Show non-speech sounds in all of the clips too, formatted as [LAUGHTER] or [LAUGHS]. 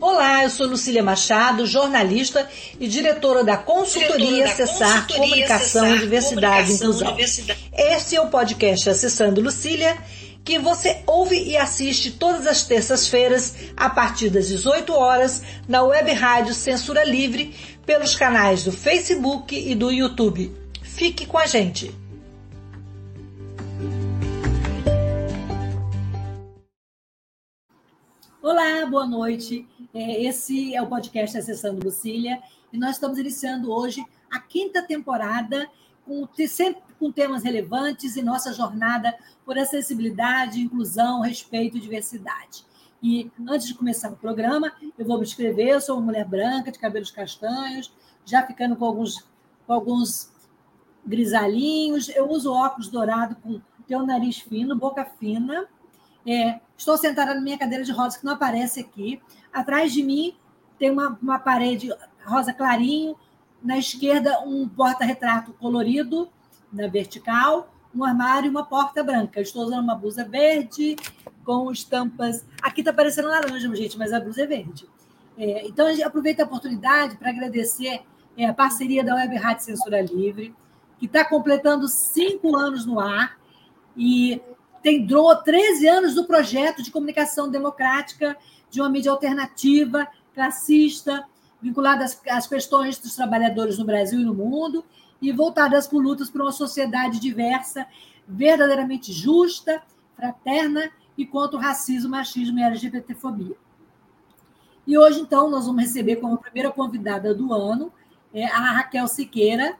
Olá, eu sou Lucília Machado, jornalista e diretora da consultoria Acessar Comunicação, Diversidade e Inclusão. Este é o podcast Acessando Lucília, que você ouve e assiste todas as terças-feiras, a partir das 18 horas, na web rádio Censura Livre, pelos canais do Facebook e do YouTube. Fique com a gente! Boa noite. É, esse é o podcast Acessando Lucília e nós estamos iniciando hoje a quinta temporada com, sempre com temas relevantes e nossa jornada por acessibilidade, inclusão, respeito e diversidade. E antes de começar o programa, eu vou me descrever. Eu sou uma mulher branca, de cabelos castanhos, já ficando com alguns, com alguns grisalhinhos. Eu uso óculos dourado com teu nariz fino, boca fina. É, estou sentada na minha cadeira de rosa, que não aparece aqui. Atrás de mim tem uma, uma parede rosa clarinho. Na esquerda, um porta-retrato colorido na vertical, um armário e uma porta branca. estou usando uma blusa verde com estampas. Aqui está parecendo laranja, gente, mas a blusa é verde. É, então, a gente aproveita a oportunidade para agradecer é, a parceria da Web Rádio Censura Livre, que está completando cinco anos no ar e tem 13 anos do projeto de comunicação democrática de uma mídia alternativa, classista, vinculada às, às questões dos trabalhadores no Brasil e no mundo, e voltadas por lutas por uma sociedade diversa, verdadeiramente justa, fraterna e contra o racismo, machismo e LGBTfobia. E hoje, então, nós vamos receber como primeira convidada do ano é, a Raquel Siqueira,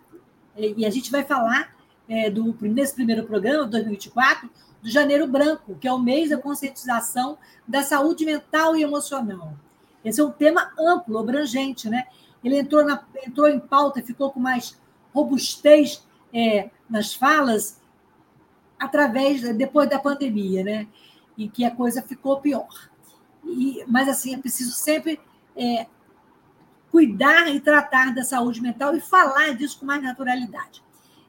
e a gente vai falar é, do, nesse primeiro programa, 2024, do Janeiro Branco, que é o mês da conscientização da saúde mental e emocional. Esse é um tema amplo, abrangente, né? Ele entrou, na, entrou em pauta ficou com mais robustez é, nas falas através depois da pandemia, né? E que a coisa ficou pior. E, mas assim é preciso sempre é, cuidar e tratar da saúde mental e falar disso com mais naturalidade.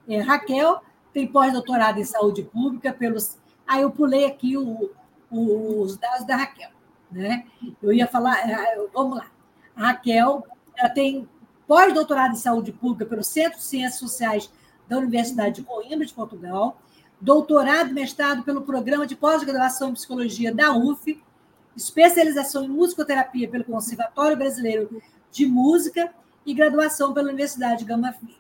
É, Raquel tem pós-doutorado em saúde pública pelos. Ah, eu pulei aqui o, o, os dados da Raquel. Né? Eu ia falar, é, vamos lá. A Raquel ela tem pós-doutorado em saúde pública pelo Centro de Ciências Sociais da Universidade de Coimbra, de Portugal, doutorado e mestrado pelo Programa de Pós-Graduação em Psicologia da UF, especialização em musicoterapia pelo Conservatório Brasileiro de Música e graduação pela Universidade Gama Filho.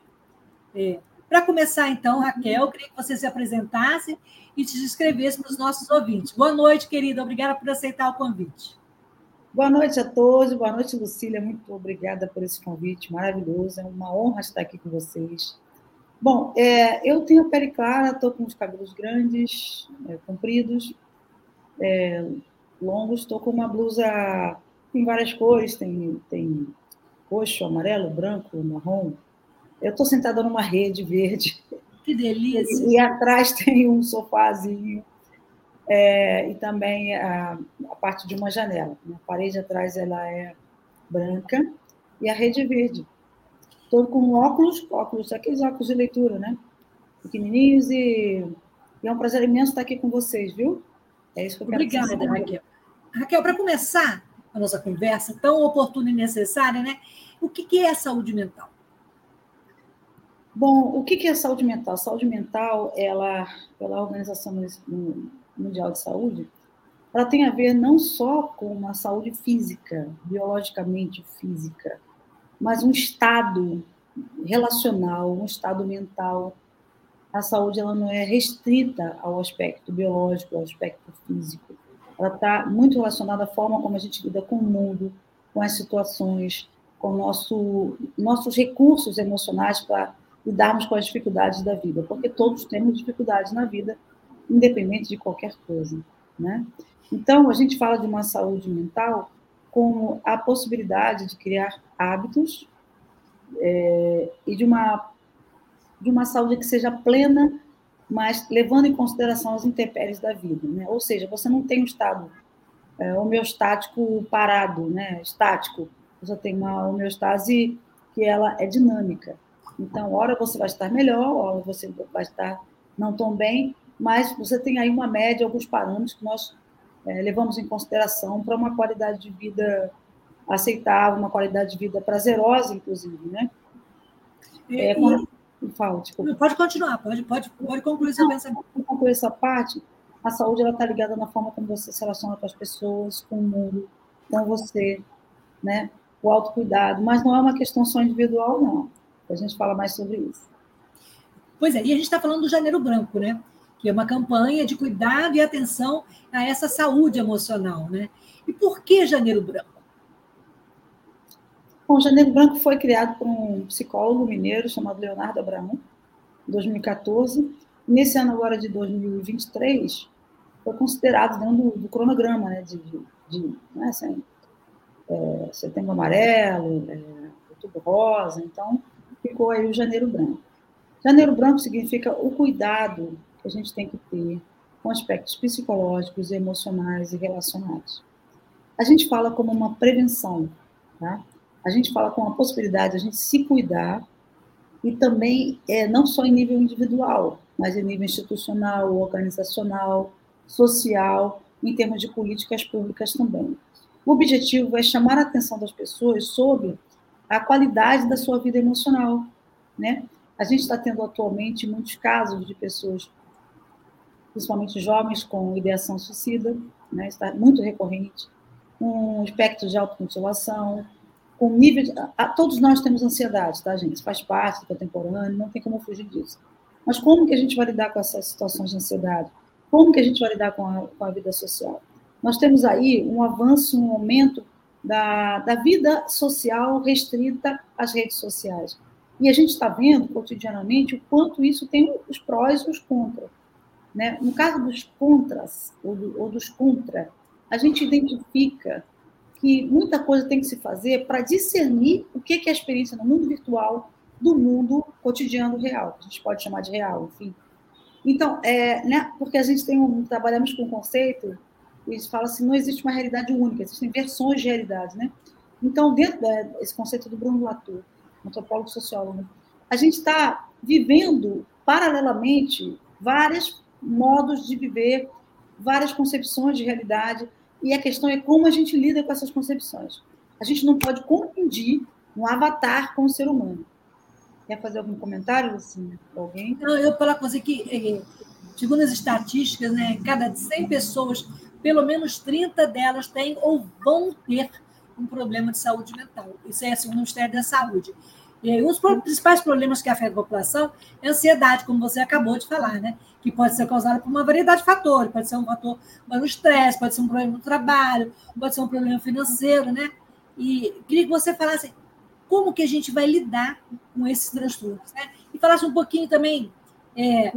É, para começar, então, Raquel, eu queria que você se apresentasse e te descrevesse para os nossos ouvintes. Boa noite, querida. Obrigada por aceitar o convite. Boa noite a todos, boa noite, Lucília. Muito obrigada por esse convite maravilhoso. É uma honra estar aqui com vocês. Bom, é, eu tenho pele clara, estou com os cabelos grandes, é, compridos, é, longos, estou com uma blusa em várias cores, tem, tem roxo, amarelo, branco, marrom. Eu estou sentada numa rede verde. Que delícia! E, e atrás [LAUGHS] tem um sofazinho é, e também a, a, parte de uma janela. A parede atrás ela é branca e a rede é verde. Estou com óculos, óculos, aqueles óculos de leitura, né? Pequenininhos e, e é um prazer imenso estar aqui com vocês, viu? É isso que eu quero Obrigada. Raquel. Raquel, para começar a nossa conversa tão oportuna e necessária, né? O que, que é saúde mental? Bom, o que é saúde mental? Saúde mental, ela, pela Organização Mundial de Saúde, ela tem a ver não só com uma saúde física, biologicamente física, mas um estado relacional, um estado mental. A saúde ela não é restrita ao aspecto biológico, ao aspecto físico. Ela está muito relacionada à forma como a gente lida com o mundo, com as situações, com nosso, nossos recursos emocionais para lidarmos com as dificuldades da vida, porque todos temos dificuldades na vida independente de qualquer coisa, né? Então, a gente fala de uma saúde mental como a possibilidade de criar hábitos é, e de uma, de uma saúde que seja plena, mas levando em consideração as intempéries da vida, né? Ou seja, você não tem um estado é, homeostático parado, né? Estático. Você tem uma homeostase que ela é dinâmica. Então, hora você vai estar melhor, hora você vai estar não tão bem, mas você tem aí uma média, alguns parâmetros que nós é, levamos em consideração para uma qualidade de vida aceitável, uma qualidade de vida prazerosa, inclusive, né? É, e, com... Fala, Pode continuar, pode, pode, pode concluir seu pensamento. Concluir essa parte, a saúde está ligada na forma como você se relaciona com as pessoas, com o mundo, com você, né? o autocuidado, mas não é uma questão só individual, não. A gente fala mais sobre isso. Pois é, e a gente está falando do Janeiro Branco, né? Que é uma campanha de cuidado e atenção a essa saúde emocional, né? E por que Janeiro Branco? Bom, Janeiro Branco foi criado por um psicólogo mineiro chamado Leonardo Abraão, em 2014. Nesse ano agora de 2023, foi considerado dentro do, cronograma, né? De, de, de né, assim, é, Setembro Amarelo, é, Outubro Rosa, então ficou aí o Janeiro Branco. Janeiro Branco significa o cuidado que a gente tem que ter com aspectos psicológicos, emocionais e relacionais. A gente fala como uma prevenção, tá? A gente fala com a possibilidade de a gente se cuidar e também é, não só em nível individual, mas em nível institucional, organizacional, social, em termos de políticas públicas também. O objetivo é chamar a atenção das pessoas sobre a qualidade da sua vida emocional, né? A gente está tendo atualmente muitos casos de pessoas, principalmente jovens, com ideação suicida, né? Está muito recorrente, com espectro de automutilação, com nível de... Todos nós temos ansiedade, tá, gente? Faz parte do contemporâneo, não tem como fugir disso. Mas como que a gente vai lidar com essas situações de ansiedade? Como que a gente vai lidar com a, com a vida social? nós temos aí um avanço, um aumento da, da vida social restrita às redes sociais. E a gente está vendo cotidianamente o quanto isso tem os prós e os contras. Né? No caso dos contras, ou, do, ou dos contra, a gente identifica que muita coisa tem que se fazer para discernir o que é a experiência no mundo virtual do mundo cotidiano real, a gente pode chamar de real, enfim. Então, é, né, porque a gente tem um, trabalhamos com o conceito eles falam assim, não existe uma realidade única, existem versões de realidade, né? Então, dentro desse conceito do Bruno Latour, antropólogo sociólogo, a gente está vivendo paralelamente vários modos de viver, várias concepções de realidade, e a questão é como a gente lida com essas concepções. A gente não pode confundir um avatar com o ser humano. Quer fazer algum comentário, assim, alguém? Não, eu falar com você que, segundo as estatísticas, né, cada 100 pessoas pelo menos 30 delas têm ou vão ter um problema de saúde mental. Isso é segundo o Ministério da Saúde. E os principais problemas que afetam a população é a ansiedade, como você acabou de falar, né? que pode ser causada por uma variedade de fatores. Pode ser um fator no estresse, pode ser um problema no trabalho, pode ser um problema financeiro. Né? E queria que você falasse como que a gente vai lidar com esses transtornos. Né? E falasse um pouquinho também, é,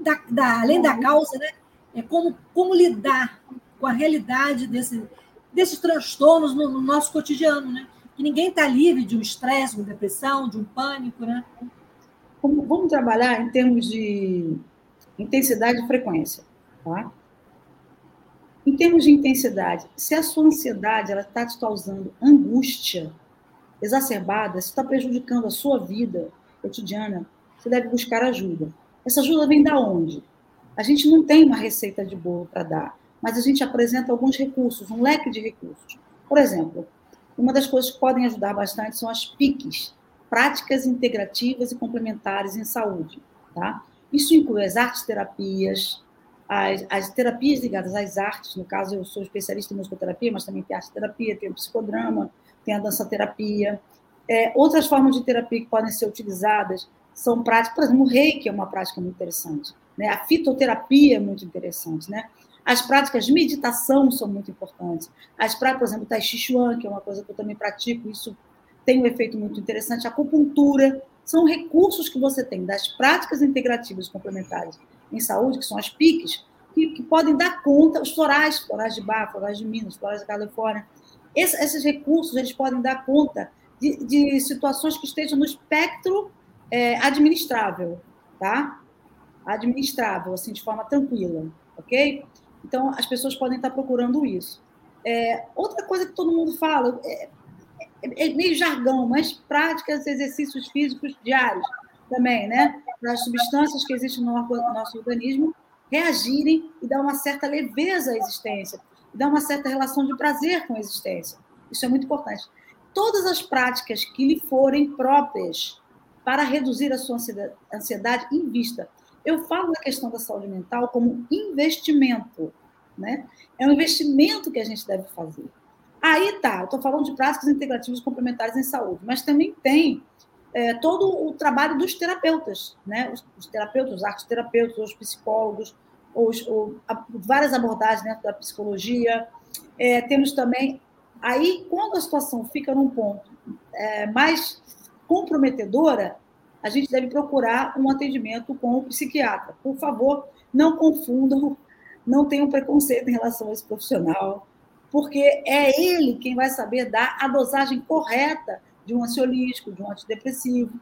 da, da, além da causa, né? É como, como lidar com a realidade desse, desses transtornos no, no nosso cotidiano, né? Que ninguém está livre de um estresse, de uma depressão, de um pânico, né? Vamos trabalhar em termos de intensidade e frequência, tá? Em termos de intensidade, se a sua ansiedade ela está te causando angústia exacerbada, se está prejudicando a sua vida cotidiana, você deve buscar ajuda. Essa ajuda vem da onde? A gente não tem uma receita de bolo para dar, mas a gente apresenta alguns recursos, um leque de recursos. Por exemplo, uma das coisas que podem ajudar bastante são as PICs, práticas integrativas e complementares em saúde. Tá? Isso inclui as artes terapias, as, as, terapias ligadas às artes, no caso eu sou especialista em musicoterapia, mas também tem arte terapia, tem o psicodrama, tem a dança terapia. É, outras formas de terapia que podem ser utilizadas são práticas, por exemplo, o reiki é uma prática muito interessante. Né? A fitoterapia é muito interessante. Né? As práticas de meditação são muito importantes. As práticas, por exemplo, Tai Chi Chuan, que é uma coisa que eu também pratico, isso tem um efeito muito interessante. A acupuntura são recursos que você tem das práticas integrativas complementares em saúde, que são as PICs, que, que podem dar conta, os florais, florais de Bar, florais de Minas, florais da Califórnia, Esse, esses recursos eles podem dar conta de, de situações que estejam no espectro é, administrável, tá? Administrável, assim, de forma tranquila, ok? Então, as pessoas podem estar procurando isso. É, outra coisa que todo mundo fala, é, é, é meio jargão, mas práticas, exercícios físicos diários também, né? para as substâncias que existem no nosso organismo reagirem e dar uma certa leveza à existência, dar uma certa relação de prazer com a existência. Isso é muito importante. Todas as práticas que lhe forem próprias para reduzir a sua ansiedade, invista. Eu falo da questão da saúde mental como investimento, né? É um investimento que a gente deve fazer. Aí tá, eu estou falando de práticas integrativas complementares em saúde, mas também tem é, todo o trabalho dos terapeutas, né? Os, os terapeutas, os arteterapeutas, os psicólogos, os, a, várias abordagens dentro da psicologia. É, temos também. Aí, quando a situação fica num ponto é, mais comprometedora, a gente deve procurar um atendimento com o psiquiatra. Por favor, não confundam, não tenham preconceito em relação a esse profissional, porque é ele quem vai saber dar a dosagem correta de um ansiolítico, de um antidepressivo,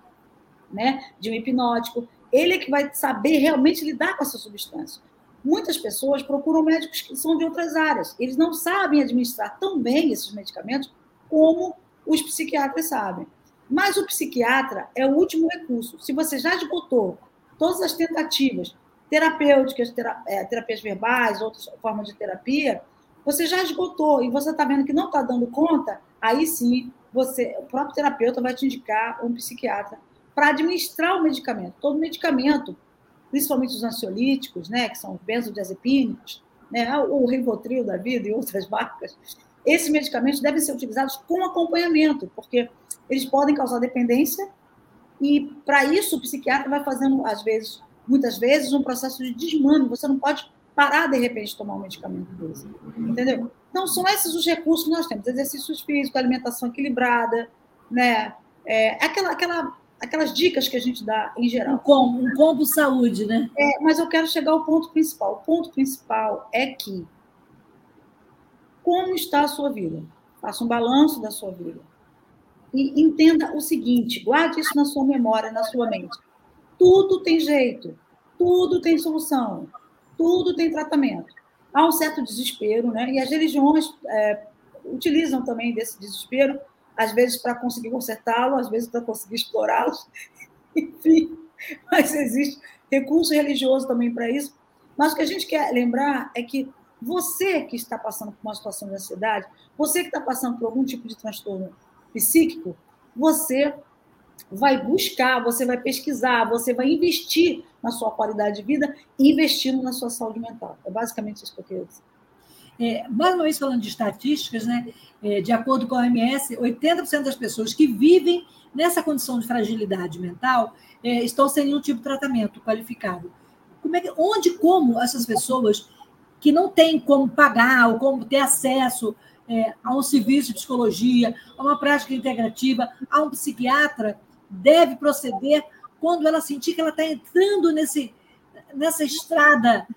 né, de um hipnótico. Ele é que vai saber realmente lidar com essa substância. Muitas pessoas procuram médicos que são de outras áreas. Eles não sabem administrar tão bem esses medicamentos como os psiquiatras sabem. Mas o psiquiatra é o último recurso. Se você já esgotou todas as tentativas terapêuticas, é, terapias verbais, outras formas de terapia, você já esgotou e você está vendo que não está dando conta, aí sim você, o próprio terapeuta vai te indicar um psiquiatra para administrar o medicamento. Todo medicamento, principalmente os ansiolíticos, né, que são os benzodiazepínicos, né, o Rivotril da vida e outras marcas, esses medicamentos devem ser utilizados com acompanhamento, porque eles podem causar dependência e para isso o psiquiatra vai fazendo às vezes, muitas vezes, um processo de desmame. Você não pode parar de repente de tomar um medicamento desse, entendeu? Então, são esses os recursos que nós temos: exercícios físicos, alimentação equilibrada, né? É, aquela, aquela, aquelas dicas que a gente dá em geral. Um combo, um combo saúde, né? É, mas eu quero chegar ao ponto principal. O ponto principal é que como está a sua vida? Faça um balanço da sua vida. E entenda o seguinte: guarde isso na sua memória, na sua mente. Tudo tem jeito, tudo tem solução, tudo tem tratamento há um certo desespero, né? E as religiões é, utilizam também desse desespero, às vezes para conseguir consertá-lo, às vezes para conseguir explorá-los, [LAUGHS] enfim. Mas existe recurso religioso também para isso. Mas o que a gente quer lembrar é que você que está passando por uma situação de ansiedade, você que está passando por algum tipo de transtorno psíquico, você vai buscar, você vai pesquisar, você vai investir na sua qualidade de vida, investindo na sua saúde mental. É basicamente isso que eu queria dizer. É, mais uma vez falando de estatísticas, né? É, de acordo com a OMS, 80% das pessoas que vivem nessa condição de fragilidade mental é, estão sem nenhum tipo de tratamento qualificado. Como é que, onde, como essas pessoas que não têm como pagar ou como ter acesso é, a um serviço de psicologia, a uma prática integrativa, a um psiquiatra, deve proceder quando ela sentir que ela está entrando nesse, nessa estrada,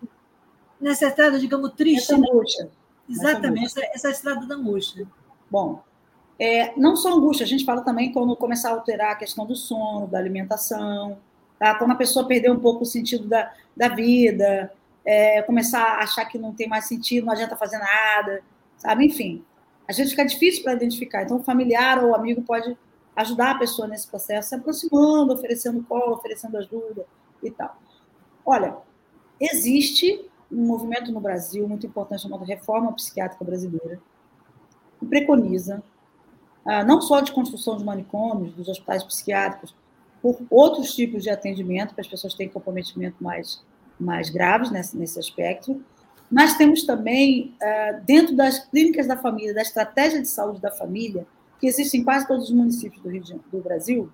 nessa estrada, digamos, triste. Essa angústia. Né? Exatamente, essa, essa, estrada da angústia. Bom, é, não só angústia, a gente fala também quando começar a alterar a questão do sono, da alimentação, tá? quando a pessoa perder um pouco o sentido da, da vida, é, começar a achar que não tem mais sentido, não adianta fazer nada, sabe? Enfim, a gente fica difícil para identificar. Então, o familiar ou amigo pode ajudar a pessoa nesse processo, se aproximando, oferecendo colo, oferecendo ajuda e tal. Olha, existe um movimento no Brasil muito importante chamado Reforma Psiquiátrica Brasileira, que preconiza ah, não só de construção de manicômios, dos hospitais psiquiátricos, por outros tipos de atendimento, para as pessoas terem comprometimento mais, mais graves nesse, nesse aspecto, mas temos também, ah, dentro das clínicas da família, da estratégia de saúde da família, que existe em quase todos os municípios do, Rio do Brasil,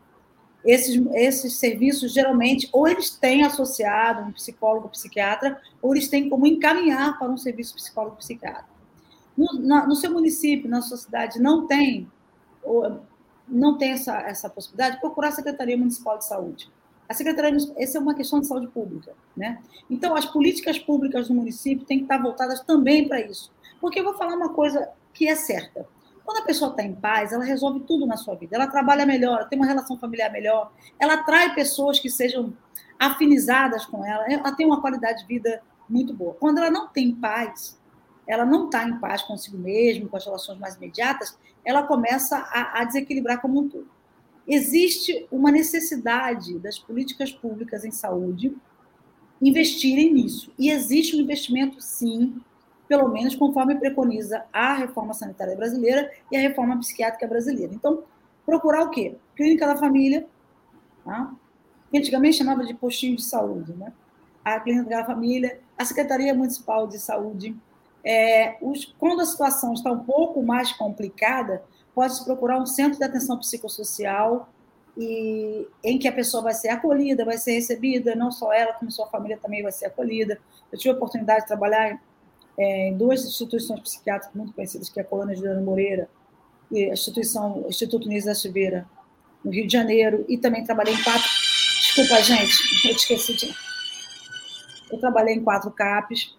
esses, esses serviços, geralmente, ou eles têm associado um psicólogo, psiquiatra, ou eles têm como encaminhar para um serviço psicólogo, psiquiatra. No, na, no seu município, na sua cidade, não tem, ou, não tem essa, essa possibilidade, procurar a Secretaria Municipal de Saúde. A Secretaria, essa é uma questão de saúde pública, né? Então, as políticas públicas do município têm que estar voltadas também para isso. Porque eu vou falar uma coisa que é certa. Quando a pessoa está em paz, ela resolve tudo na sua vida. Ela trabalha melhor, ela tem uma relação familiar melhor, ela atrai pessoas que sejam afinizadas com ela, ela tem uma qualidade de vida muito boa. Quando ela não tem paz, ela não está em paz consigo mesma, com as relações mais imediatas, ela começa a, a desequilibrar como um todo. Existe uma necessidade das políticas públicas em saúde investirem nisso. E existe um investimento, sim, pelo menos conforme preconiza a reforma sanitária brasileira e a reforma psiquiátrica brasileira. Então, procurar o quê? Clínica da família, tá? que antigamente chamava de postinho de saúde, né? a Clínica da Família, a Secretaria Municipal de Saúde. É, os, quando a situação está um pouco mais complicada, pode-se procurar um centro de atenção psicossocial e, em que a pessoa vai ser acolhida, vai ser recebida, não só ela, como sua família também vai ser acolhida. Eu tive a oportunidade de trabalhar é, em duas instituições psiquiátricas muito conhecidas, que é a Colônia Juliana Moreira e a instituição Instituto Nisa da Silveira, no Rio de Janeiro, e também trabalhei em quatro... Desculpa, gente, [LAUGHS] eu esqueci de... Eu trabalhei em quatro CAPs,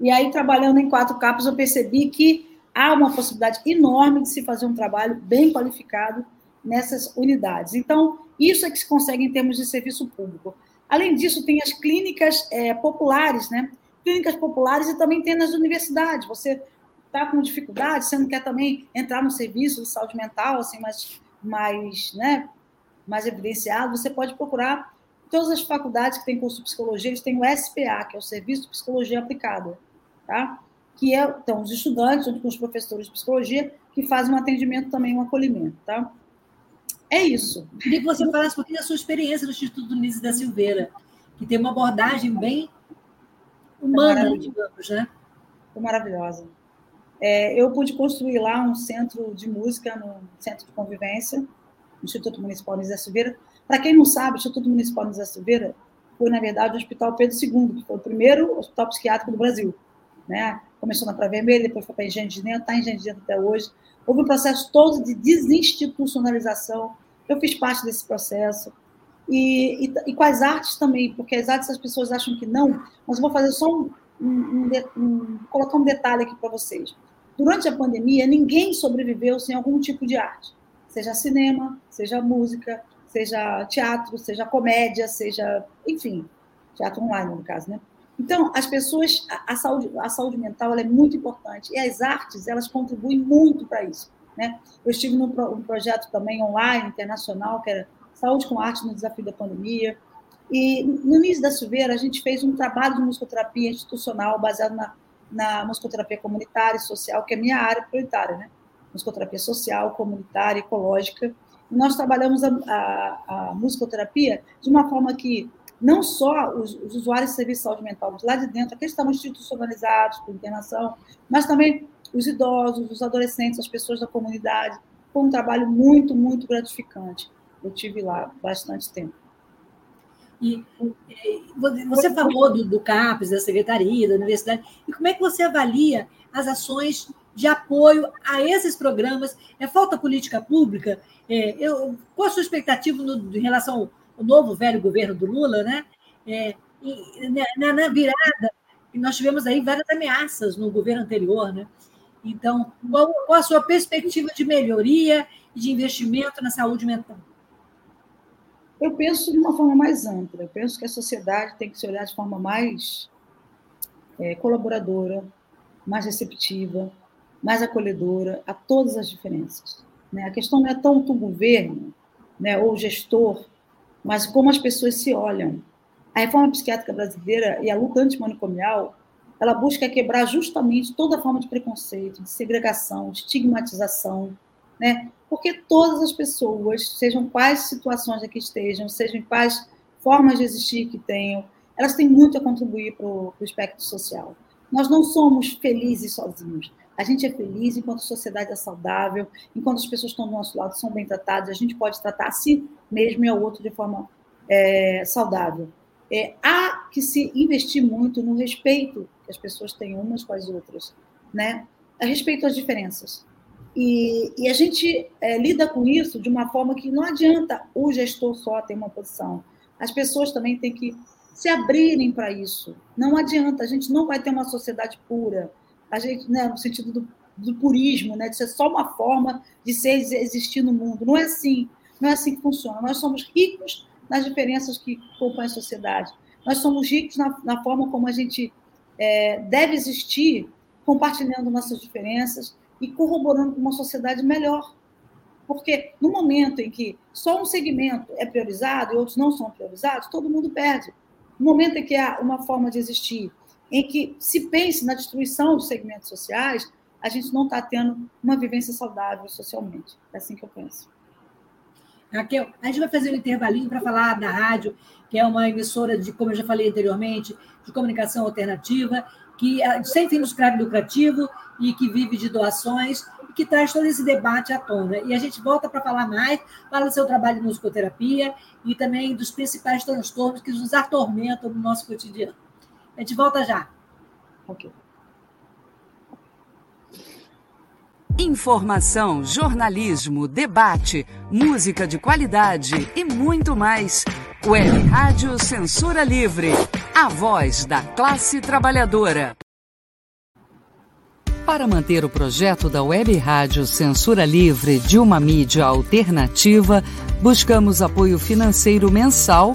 e aí, trabalhando em quatro CAPs, eu percebi que há uma possibilidade enorme de se fazer um trabalho bem qualificado nessas unidades. Então, isso é que se consegue em termos de serviço público. Além disso, tem as clínicas é, populares, né? Clínicas populares e também tem nas universidades. Você está com dificuldade, você não quer também entrar no serviço de saúde mental, assim, mais, mais, né, mais evidenciado, você pode procurar todas as faculdades que têm curso de psicologia, eles têm o SPA, que é o Serviço de Psicologia Aplicada, tá? Que é, então, os estudantes, junto com os professores de psicologia, que fazem um atendimento também, um acolhimento, tá? É isso. Queria que você falasse um pouquinho da sua experiência no Instituto Nise da Silveira, que tem uma abordagem bem humana, digamos, né? Foi maravilhosa. É, eu pude construir lá um centro de música, no centro de convivência, no Instituto Municipal Nise da Silveira. Para quem não sabe, o Instituto Municipal Nise da Silveira foi, na verdade, o Hospital Pedro II, que foi o primeiro hospital psiquiátrico do Brasil. Né? Começou na Praia Vermelha, depois foi para Engenho de está em Engenho de até hoje. Houve um processo todo de desinstitucionalização. Eu fiz parte desse processo. E, e, e, com as artes também, porque as artes as pessoas acham que não, mas eu vou fazer só um, um, um, um colocar um detalhe aqui para vocês. Durante a pandemia, ninguém sobreviveu sem algum tipo de arte, seja cinema, seja música, seja teatro, seja comédia, seja, enfim, teatro online no caso, né? Então, as pessoas, a, saúde, a saúde mental é muito importante e as artes elas contribuem muito para isso. Né? Eu estive num pro, um projeto também online, internacional, que era Saúde com Arte no Desafio da Pandemia. E no início da Silveira, a gente fez um trabalho de musicoterapia institucional baseado na, na musicoterapia comunitária e social, que é a minha área prioritária, né? Musicoterapia social, comunitária, ecológica. E nós trabalhamos a, a, a musicoterapia de uma forma que não só os, os usuários de serviço de saúde mental lá de dentro, aqueles que estavam institucionalizados por internação, mas também os idosos, os adolescentes, as pessoas da comunidade. Foi um trabalho muito, muito gratificante. Eu tive lá bastante tempo. E você falou do, do CAPES, da Secretaria, da Universidade, e como é que você avalia as ações de apoio a esses programas? É falta política pública? É, eu, qual a sua expectativa no, em relação o novo velho governo do Lula, né? É, e, na, na, virada, nós tivemos aí várias ameaças no governo anterior, né? Então, qual, qual a sua perspectiva de melhoria e de investimento na saúde mental? Eu penso de uma forma mais ampla. Eu penso que a sociedade tem que se olhar de forma mais é, colaboradora, mais receptiva, mais acolhedora a todas as diferenças. Né? A questão não é tanto o governo né, ou o gestor mas como as pessoas se olham. A reforma psiquiátrica brasileira e a luta antimanicomial, ela busca quebrar justamente toda forma de preconceito, de segregação, de estigmatização, né? Porque todas as pessoas, sejam quais situações aqui estejam, sejam quais formas de existir que tenham, elas têm muito a contribuir para o espectro social. Nós não somos felizes sozinhos. A gente é feliz enquanto a sociedade é saudável, enquanto as pessoas que estão do nosso lado são bem tratadas, a gente pode tratar a si mesmo e ao outro de forma é, saudável. É, há que se investir muito no respeito que as pessoas têm umas com as outras, né? a respeito às diferenças. E, e a gente é, lida com isso de uma forma que não adianta o gestor só ter uma posição. As pessoas também têm que se abrirem para isso. Não adianta, a gente não vai ter uma sociedade pura a gente, né, no sentido do, do purismo, né, de ser só uma forma de ser existir no mundo. Não é assim, não é assim que funciona. Nós somos ricos nas diferenças que compõem a sociedade. Nós somos ricos na, na forma como a gente é, deve existir, compartilhando nossas diferenças e corroborando com uma sociedade melhor. Porque no momento em que só um segmento é priorizado e outros não são priorizados, todo mundo perde. No momento em que há uma forma de existir, em que se pense na destruição dos segmentos sociais, a gente não está tendo uma vivência saudável socialmente. É assim que eu penso. Raquel, a gente vai fazer um intervalinho para falar da rádio, que é uma emissora de, como eu já falei anteriormente, de comunicação alternativa, que é sem fins lucrativo e que vive de doações e que traz todo esse debate à tona. E a gente volta para falar mais, fala do seu trabalho de musicoterapia e também dos principais transtornos que nos atormentam no nosso cotidiano. A gente volta já. Ok. Informação, jornalismo, debate, música de qualidade e muito mais. Web Rádio Censura Livre, a voz da classe trabalhadora. Para manter o projeto da Web Rádio Censura Livre de uma mídia alternativa, buscamos apoio financeiro mensal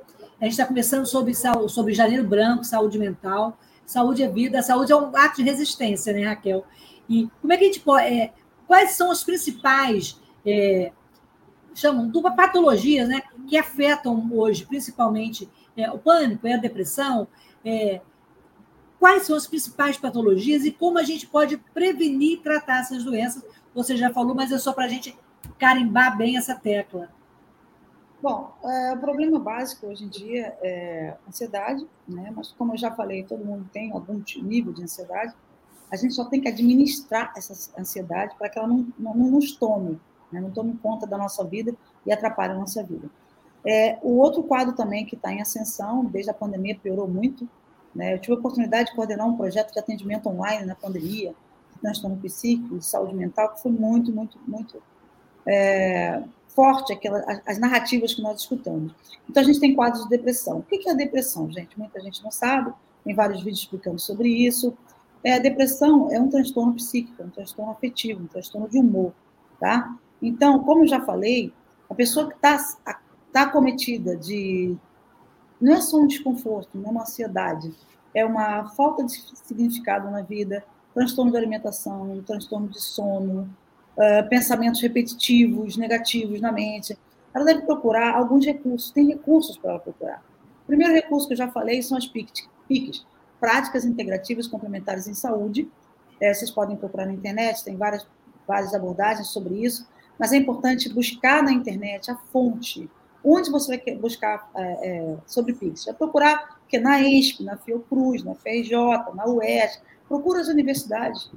A gente está conversando sobre, sobre janeiro branco, saúde mental. Saúde é vida, saúde é um ato de resistência, né, Raquel? E como é que a gente pode. É, quais são as principais. É, chamam de patologias né, que afetam hoje, principalmente é, o pânico, é a depressão. É, quais são as principais patologias e como a gente pode prevenir e tratar essas doenças? Você já falou, mas é só para a gente carimbar bem essa tecla. Bom, é, o problema básico hoje em dia é ansiedade, né? mas como eu já falei, todo mundo tem algum nível de ansiedade. A gente só tem que administrar essa ansiedade para que ela não, não, não nos tome, né? não tome conta da nossa vida e atrapalhe a nossa vida. É, o outro quadro também que está em ascensão, desde a pandemia piorou muito. Né? Eu tive a oportunidade de coordenar um projeto de atendimento online na pandemia, de transtorno psíquico, de saúde mental, que foi muito, muito, muito é, forte aquela, as narrativas que nós escutamos. Então, a gente tem quadros de depressão. O que é a depressão, gente? Muita gente não sabe, tem vários vídeos explicando sobre isso. É, a depressão é um transtorno psíquico, um transtorno afetivo, um transtorno de humor, tá? Então, como eu já falei, a pessoa que está tá acometida de... Não é só um desconforto, não é uma ansiedade, é uma falta de significado na vida, transtorno de alimentação, transtorno de sono, uh, pensamentos repetitivos, negativos na mente. Ela deve procurar alguns recursos, tem recursos para ela procurar. O primeiro recurso que eu já falei são as PICs, Práticas Integrativas Complementares em Saúde. É, vocês podem procurar na internet, tem várias, várias abordagens sobre isso, mas é importante buscar na internet a fonte. Onde você vai buscar é, é, sobre PICs? Vai procurar que na ESP, na Fiocruz, na FRJ, na UES, procura as universidades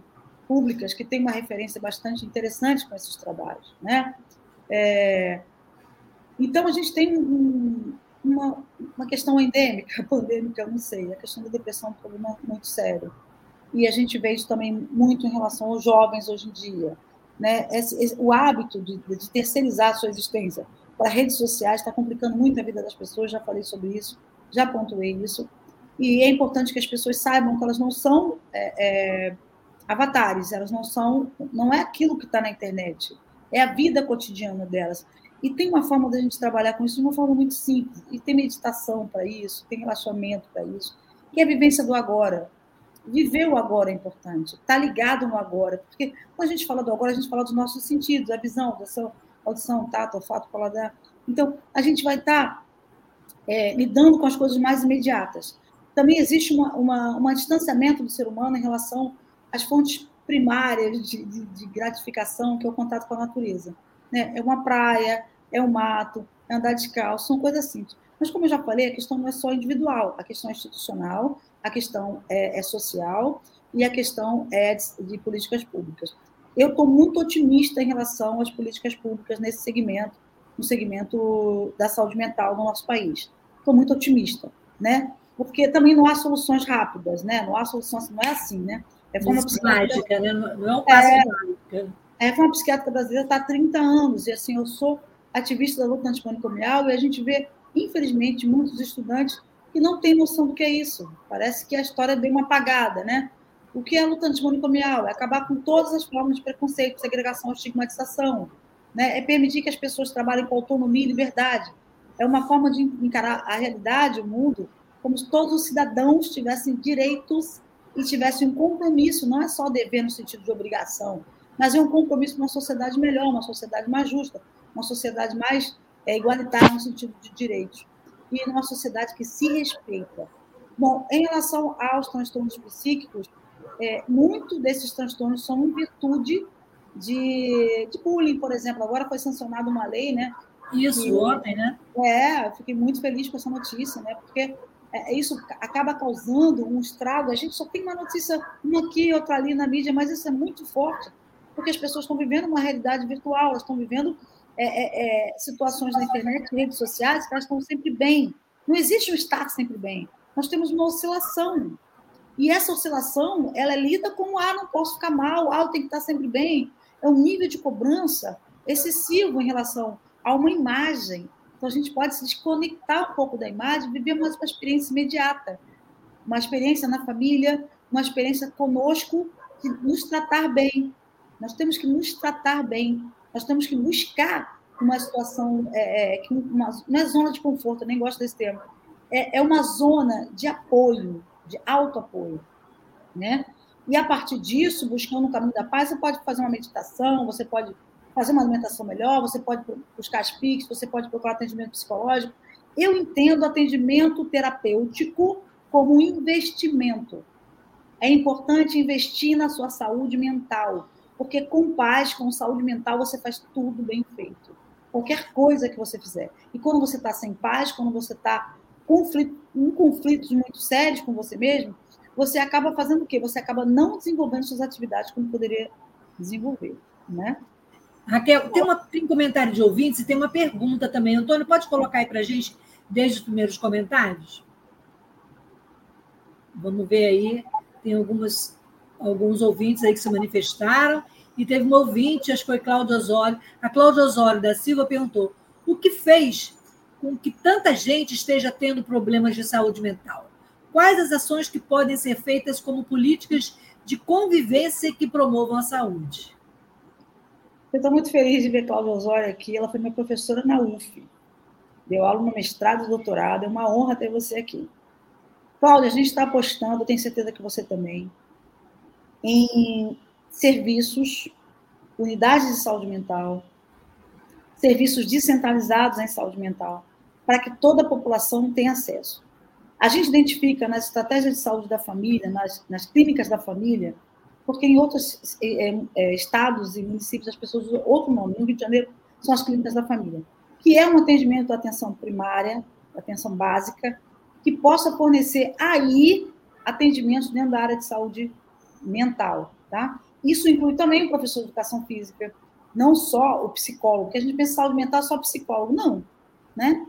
públicas que têm uma referência bastante interessante com esses trabalhos. Né? É, então, a gente tem um, uma, uma questão endêmica, [LAUGHS] pandêmica, eu não sei, a questão da depressão é um problema muito sério. E a gente vê isso também muito em relação aos jovens hoje em dia. Né? Esse, esse, o hábito de, de terceirizar a sua existência para redes sociais está complicando muito a vida das pessoas, já falei sobre isso, já pontuei isso. E é importante que as pessoas saibam que elas não são é, é, avatares, elas não são, não é aquilo que está na internet, é a vida cotidiana delas. E tem uma forma da gente trabalhar com isso de uma forma muito simples. E tem meditação para isso, tem relaxamento para isso, que é a vivência do agora. Viver o agora é importante, estar tá ligado no agora. Porque quando a gente fala do agora, a gente fala dos nossos sentidos, a visão, audição, audição tato, olfato, paladar. Então, a gente vai estar tá, é, lidando com as coisas mais imediatas. Também existe uma, uma, um distanciamento do ser humano em relação às fontes primárias de, de, de gratificação, que é o contato com a natureza. Né? É uma praia, é o mato, é andar descalço, são coisas simples. Mas, como eu já falei, a questão não é só individual, a questão é institucional, a questão é, é social e a questão é de, de políticas públicas. Eu estou muito otimista em relação às políticas públicas nesse segmento, no segmento da saúde mental no nosso país. Estou muito otimista, né? Porque também não há soluções rápidas, né? Não há soluções, não é assim, né? É forma psiquiátrica, né? Não é um passo é, é, a forma psiquiátrica brasileira está há 30 anos, e assim, eu sou ativista da luta antimanicomial, e a gente vê, infelizmente, muitos estudantes que não têm noção do que é isso. Parece que a história é bem uma apagada, né? O que é a luta antimanicomial? É acabar com todas as formas de preconceito, segregação, estigmatização. Né? É permitir que as pessoas trabalhem com autonomia e liberdade. É uma forma de encarar a realidade, o mundo, como se todos os cidadãos tivessem direitos e tivessem um compromisso, não é só dever no sentido de obrigação, mas é um compromisso com uma sociedade melhor, uma sociedade mais justa, uma sociedade mais é, igualitária no sentido de direitos, e numa sociedade que se respeita. Bom, em relação aos transtornos psíquicos, é, muito desses transtornos são em virtude de, de bullying, por exemplo. Agora foi sancionada uma lei, né? Isso, ontem, né? É, eu fiquei muito feliz com essa notícia, né? Porque isso acaba causando um estrago. A gente só tem uma notícia, uma aqui, outra ali na mídia, mas isso é muito forte, porque as pessoas estão vivendo uma realidade virtual, elas estão vivendo é, é, é, situações na internet, redes sociais, que elas estão sempre bem. Não existe um estar sempre bem. Nós temos uma oscilação. E essa oscilação, ela é lida como, ah, não posso ficar mal, ah, eu tenho que estar sempre bem. É um nível de cobrança excessivo em relação a uma imagem. Então, a gente pode se desconectar um pouco da imagem viver mais uma experiência imediata. Uma experiência na família, uma experiência conosco, de nos tratar bem. Nós temos que nos tratar bem. Nós temos que buscar uma situação, é, é, que uma, não é zona de conforto, eu nem gosto desse termo, é, é uma zona de apoio, de auto-apoio. Né? E a partir disso, buscando o caminho da paz, você pode fazer uma meditação, você pode fazer uma alimentação melhor, você pode buscar as PICs, você pode procurar atendimento psicológico. Eu entendo atendimento terapêutico como um investimento. É importante investir na sua saúde mental. Porque com paz, com saúde mental, você faz tudo bem feito. Qualquer coisa que você fizer. E quando você está sem paz, quando você está em conflitos muito sérios com você mesmo, você acaba fazendo o quê? Você acaba não desenvolvendo suas atividades como poderia desenvolver, né? Raquel, tem, uma, tem um comentário de ouvintes e tem uma pergunta também. Antônio, pode colocar aí para a gente desde os primeiros comentários? Vamos ver aí. Tem algumas alguns ouvintes aí que se manifestaram, e teve um ouvinte, acho que foi Cláudio Osório. A Cláudia Osório da Silva perguntou: o que fez com que tanta gente esteja tendo problemas de saúde mental? Quais as ações que podem ser feitas como políticas de convivência que promovam a saúde? Eu estou muito feliz de ver Cláudia Osório aqui. Ela foi minha professora na UF. Deu aula no mestrado e doutorado. É uma honra ter você aqui. Cláudia, a gente está apostando, tenho certeza que você também, em serviços, unidades de saúde mental, serviços descentralizados em saúde mental, para que toda a população tenha acesso. A gente identifica nas estratégias de saúde da família, nas, nas clínicas da família, porque em outros é, é, estados e municípios as pessoas usam outro nome. No Rio de Janeiro são as clínicas da família, que é um atendimento à atenção primária, atenção básica, que possa fornecer aí atendimentos dentro da área de saúde mental, tá? Isso inclui também o professor de educação física, não só o psicólogo, porque a gente pensa em saúde mental só psicólogo, não, né?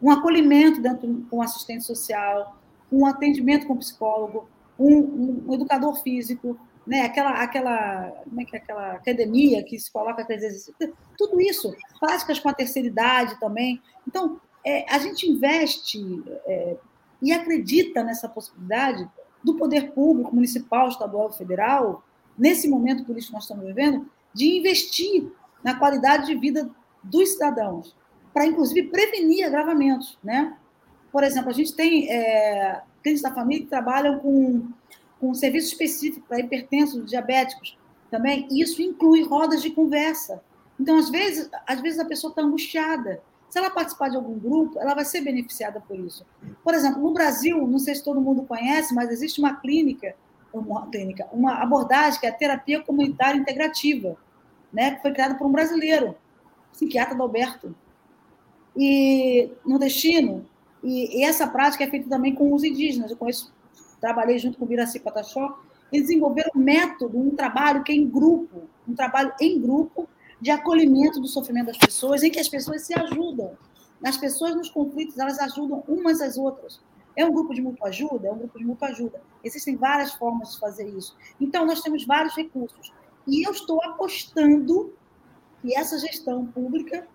Um acolhimento dentro com um assistente social, um atendimento com psicólogo, um, um, educador físico, né? Aquela, aquela, como é que é aquela academia que se coloca aqueles exercícios, tudo isso, práticas com a terceira idade também. Então, é, a gente investe é, e acredita nessa possibilidade do poder público, municipal, estadual, federal, nesse momento político que nós estamos vivendo, de investir na qualidade de vida dos cidadãos, para, inclusive, prevenir agravamentos. Né? Por exemplo, a gente tem é, clientes da família que trabalham com, com um serviço específico para hipertensos, diabéticos também. Isso inclui rodas de conversa. Então, às vezes, às vezes a pessoa está angustiada. Se ela participar de algum grupo, ela vai ser beneficiada por isso. Por exemplo, no Brasil, não sei se todo mundo conhece, mas existe uma clínica, uma clínica, uma abordagem que é a terapia comunitária integrativa, né, que foi criada por um brasileiro, psiquiatra Adalberto. E no destino, e, e, essa prática é feita também com os indígenas. Eu conheço, trabalhei junto com o Viraci Pataxó, eles desenvolveram um método, um trabalho que é em grupo, um trabalho em grupo de acolhimento do sofrimento das pessoas, em que as pessoas se ajudam. As pessoas nos conflitos, elas ajudam umas às outras. É um grupo de mútua ajuda? É um grupo de mútua ajuda. Existem várias formas de fazer isso. Então, nós temos vários recursos. E eu estou apostando que essa gestão pública,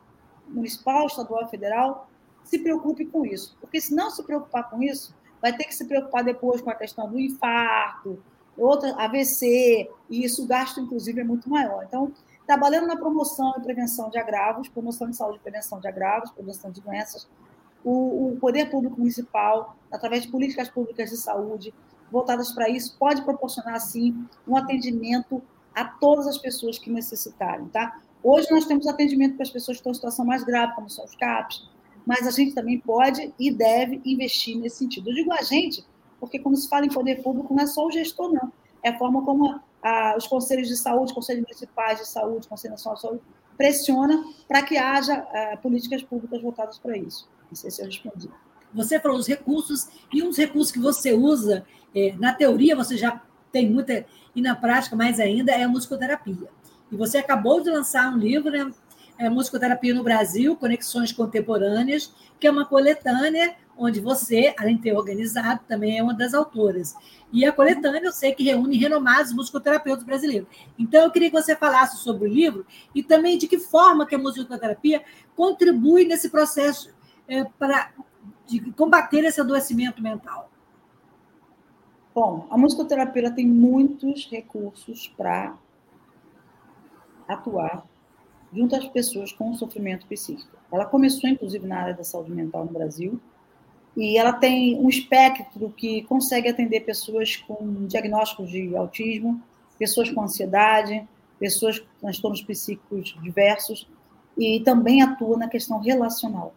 municipal, estadual, federal, se preocupe com isso. Porque se não se preocupar com isso, vai ter que se preocupar depois com a questão do infarto, outra AVC, e isso o gasto, inclusive, é muito maior. Então, trabalhando na promoção e prevenção de agravos, promoção de saúde e prevenção de agravos, prevenção de doenças, o, o poder público municipal, através de políticas públicas de saúde voltadas para isso, pode proporcionar, sim, um atendimento a todas as pessoas que necessitarem, tá? Hoje nós temos atendimento para as pessoas que estão em situação mais grave, como são os CAPs, mas a gente também pode e deve investir nesse sentido. Eu digo a gente, porque quando se fala em poder público, não é só o gestor, não. É a forma como a, os conselhos de saúde, conselhos municipais de saúde, Conselho Nacional de Saúde, pressiona para que haja a, políticas públicas voltadas para isso. Não sei se eu respondi. Você falou os recursos, e um dos recursos que você usa, é, na teoria você já tem muita, e na prática mais ainda, é a musicoterapia. E você acabou de lançar um livro, né? É Musicoterapia no Brasil, Conexões Contemporâneas, que é uma coletânea onde você, além de ter organizado, também é uma das autoras. E a coletânea eu sei que reúne renomados musicoterapeutas brasileiros. Então, eu queria que você falasse sobre o livro e também de que forma que a musicoterapia contribui nesse processo é, para de combater esse adoecimento mental. Bom, a musicoterapia tem muitos recursos para atuar junto às pessoas com sofrimento psíquico. Ela começou, inclusive, na área da saúde mental no Brasil, e ela tem um espectro que consegue atender pessoas com diagnósticos de autismo, pessoas com ansiedade, pessoas com transtornos psíquicos diversos, e também atua na questão relacional.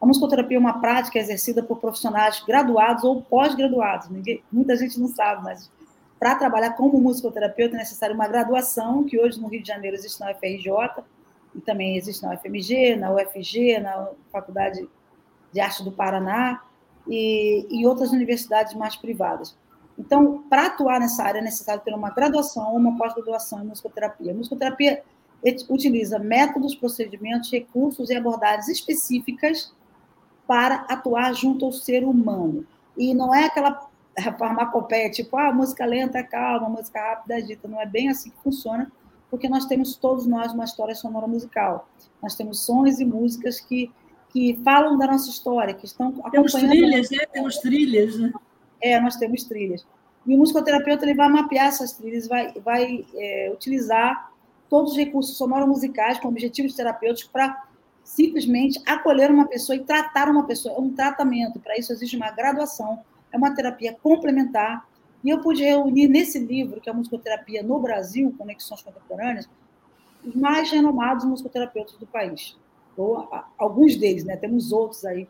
A musicoterapia é uma prática exercida por profissionais graduados ou pós-graduados. Muita gente não sabe, mas para trabalhar como musicoterapeuta é necessário uma graduação, que hoje no Rio de Janeiro existe na UFRJ, e também existe na UFMG, na UFG, na Faculdade de Arte do Paraná e, e outras universidades mais privadas. Então, para atuar nessa área é necessário ter uma graduação ou uma pós-graduação em musicoterapia. A musicoterapia utiliza métodos, procedimentos, recursos e abordagens específicas para atuar junto ao ser humano. E não é aquela farmacopeia, tipo, ah, música lenta, calma, música rápida, agita. Não é bem assim que funciona, porque nós temos todos nós uma história sonora musical. Nós temos sons e músicas que que falam da nossa história, que estão temos acompanhando. Trilhas, né? Temos trilhas, né? É, nós temos trilhas. E o musicoterapeuta ele vai mapear essas trilhas, vai, vai é, utilizar todos os recursos sonoro-musicais com objetivos terapêuticos para simplesmente acolher uma pessoa e tratar uma pessoa. É um tratamento, para isso existe uma graduação, é uma terapia complementar. E eu pude reunir nesse livro, que é a Musicoterapia no Brasil, Conexões Contemporâneas, os mais renomados musicoterapeutas do país ou alguns deles, né? Temos outros aí.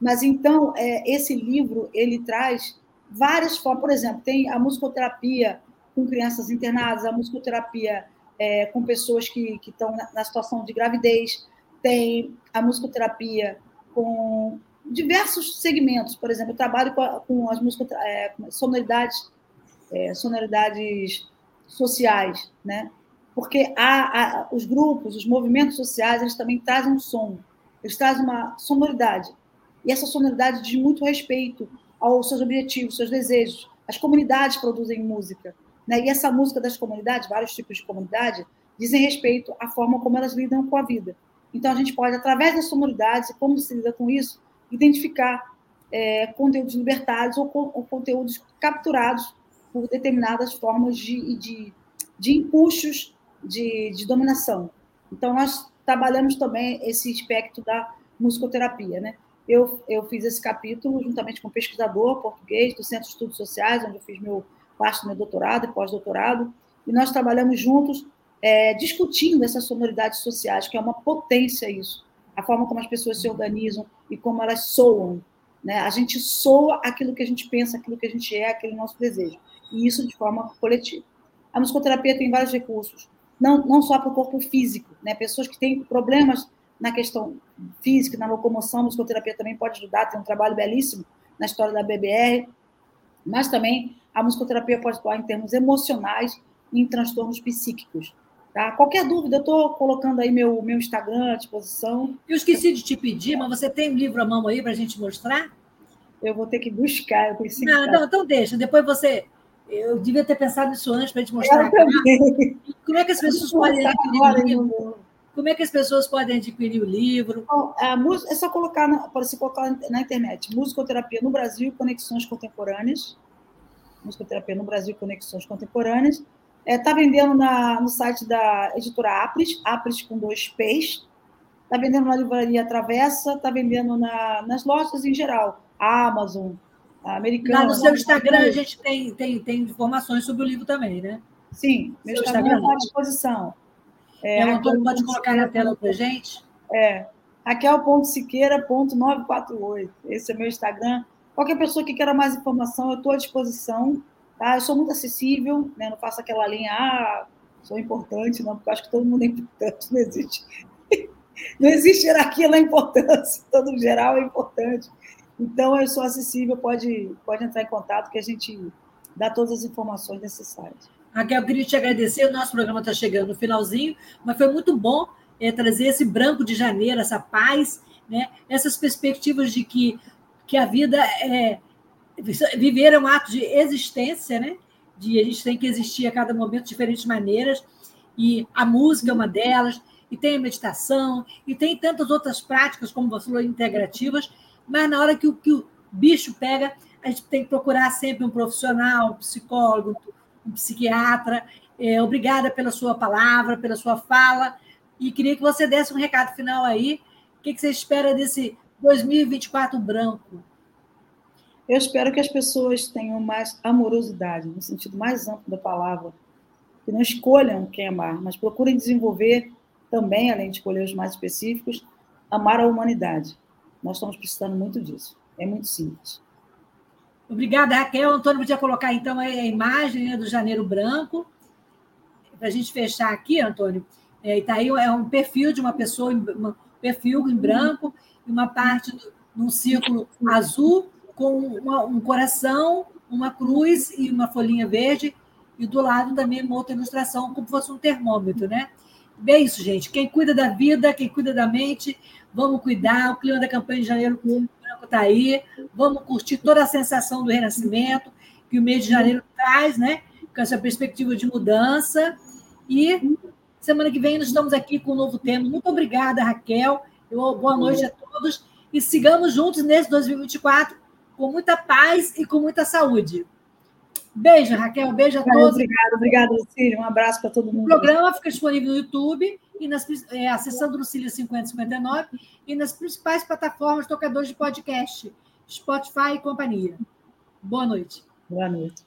Mas então é, esse livro ele traz várias formas, por exemplo, tem a musicoterapia com crianças internadas, a musicoterapia é, com pessoas que, estão na, na, situação de gravidez, tem a musicoterapia com diversos segmentos, por exemplo, eu trabalho com, com as é, sonoridades, é, sonoridades sociais, né? porque há, há, os grupos, os movimentos sociais, eles também trazem um som, eles trazem uma sonoridade. E essa sonoridade diz muito respeito aos seus objetivos, seus desejos. As comunidades produzem música. Né? E essa música das comunidades, vários tipos de comunidade, dizem respeito à forma como elas lidam com a vida. Então, a gente pode, através das sonoridades, como se lida com isso, identificar é, conteúdos libertários ou, ou, conteúdos capturados por determinadas formas de, de de impulsos de, de dominação. Então, nós trabalhamos também esse aspecto da musicoterapia. Né? Eu, eu fiz esse capítulo juntamente com um pesquisador português do Centro de Estudos Sociais, onde eu fiz meu parte do meu doutorado e pós-doutorado, e nós trabalhamos juntos é, discutindo essas sonoridades sociais, que é uma potência isso, a forma como as pessoas se organizam e como elas soam. Né? A gente soa aquilo que a gente pensa, aquilo que a gente é, aquele nosso desejo, e isso de forma coletiva. A musicoterapia tem vários recursos, não, não só para o corpo físico, né? pessoas que têm problemas na questão física, na locomoção, a musicoterapia também pode ajudar, tem um trabalho belíssimo na história da BBR, mas também a musicoterapia pode atuar em termos emocionais e em transtornos psíquicos. Tá? Qualquer dúvida, eu estou colocando aí meu, meu Instagram à disposição. Eu esqueci de te pedir, mas você tem um livro à mão aí para a gente mostrar? Eu vou ter que buscar, eu preciso. Não, não, então deixa. Depois você. Eu devia ter pensado nisso antes para te mostrar. Como é que as pessoas podem adquirir o livro? Como é que as pessoas podem adquirir o livro? Bom, é só colocar, na, pode se colocar na internet, musicoterapia no Brasil, conexões contemporâneas. Musicoterapia no Brasil, conexões contemporâneas. Está é, tá vendendo na, no site da editora Apres, Apres com dois P's. Está vendendo na livraria Travessa, está vendendo na, nas lojas em geral, a Amazon, a Americana. Lá no seu Instagram a gente tem, tem, tem informações sobre o livro também, né? Sim, meu Instagram está à disposição. É, é Antônio pode colocar na tela para gente? É, raquel.siqueira.948. Esse é meu Instagram. Qualquer pessoa que queira mais informação, eu estou à disposição. Tá? Eu sou muito acessível, né? não faço aquela linha, ah, sou importante, não, porque eu acho que todo mundo é importante, não existe. [LAUGHS] Não existe hierarquia na importância, [LAUGHS] todo geral é importante. Então, eu sou acessível, pode, pode entrar em contato que a gente dá todas as informações necessárias. Raquel, eu queria te agradecer, o nosso programa está chegando no finalzinho, mas foi muito bom é, trazer esse branco de janeiro, essa paz, né? essas perspectivas de que, que a vida é, viver é um ato de existência, né? De a gente tem que existir a cada momento de diferentes maneiras, e a música é uma delas, e tem a meditação, e tem tantas outras práticas, como você falou, integrativas, mas na hora que o, que o bicho pega, a gente tem que procurar sempre um profissional, um psicólogo, um psiquiatra. É, obrigada pela sua palavra, pela sua fala, e queria que você desse um recado final aí. O que, que você espera desse 2024 branco? Eu espero que as pessoas tenham mais amorosidade, no sentido mais amplo da palavra, que não escolham quem amar, mas procurem desenvolver também, além de escolher os mais específicos, amar a humanidade. Nós estamos precisando muito disso. É muito simples. Obrigada, Raquel. Antônio podia colocar, então, a imagem né, do Janeiro Branco. Para a gente fechar aqui, Antônio. É, tá aí é um perfil de uma pessoa, um perfil em branco, e uma parte num círculo azul com uma, um coração, uma cruz e uma folhinha verde, e do lado também uma outra ilustração, como se fosse um termômetro, né? Bem isso, gente. Quem cuida da vida, quem cuida da mente, vamos cuidar. O clima da campanha de janeiro branco está aí. Vamos curtir toda a sensação do renascimento que o mês de janeiro traz, né? Com essa perspectiva de mudança. E semana que vem nós estamos aqui com um novo tema. Muito obrigada, Raquel. Boa noite a todos. E sigamos juntos nesse 2024 com muita paz e com muita saúde. Beijo, Raquel. Beijo a todos. Obrigada, obrigada, Lucília. Um abraço para todo mundo. O programa fica disponível no YouTube e nas, é, acessando Lucília 5059 e nas principais plataformas tocadores de podcast, Spotify e companhia. Boa noite. Boa noite.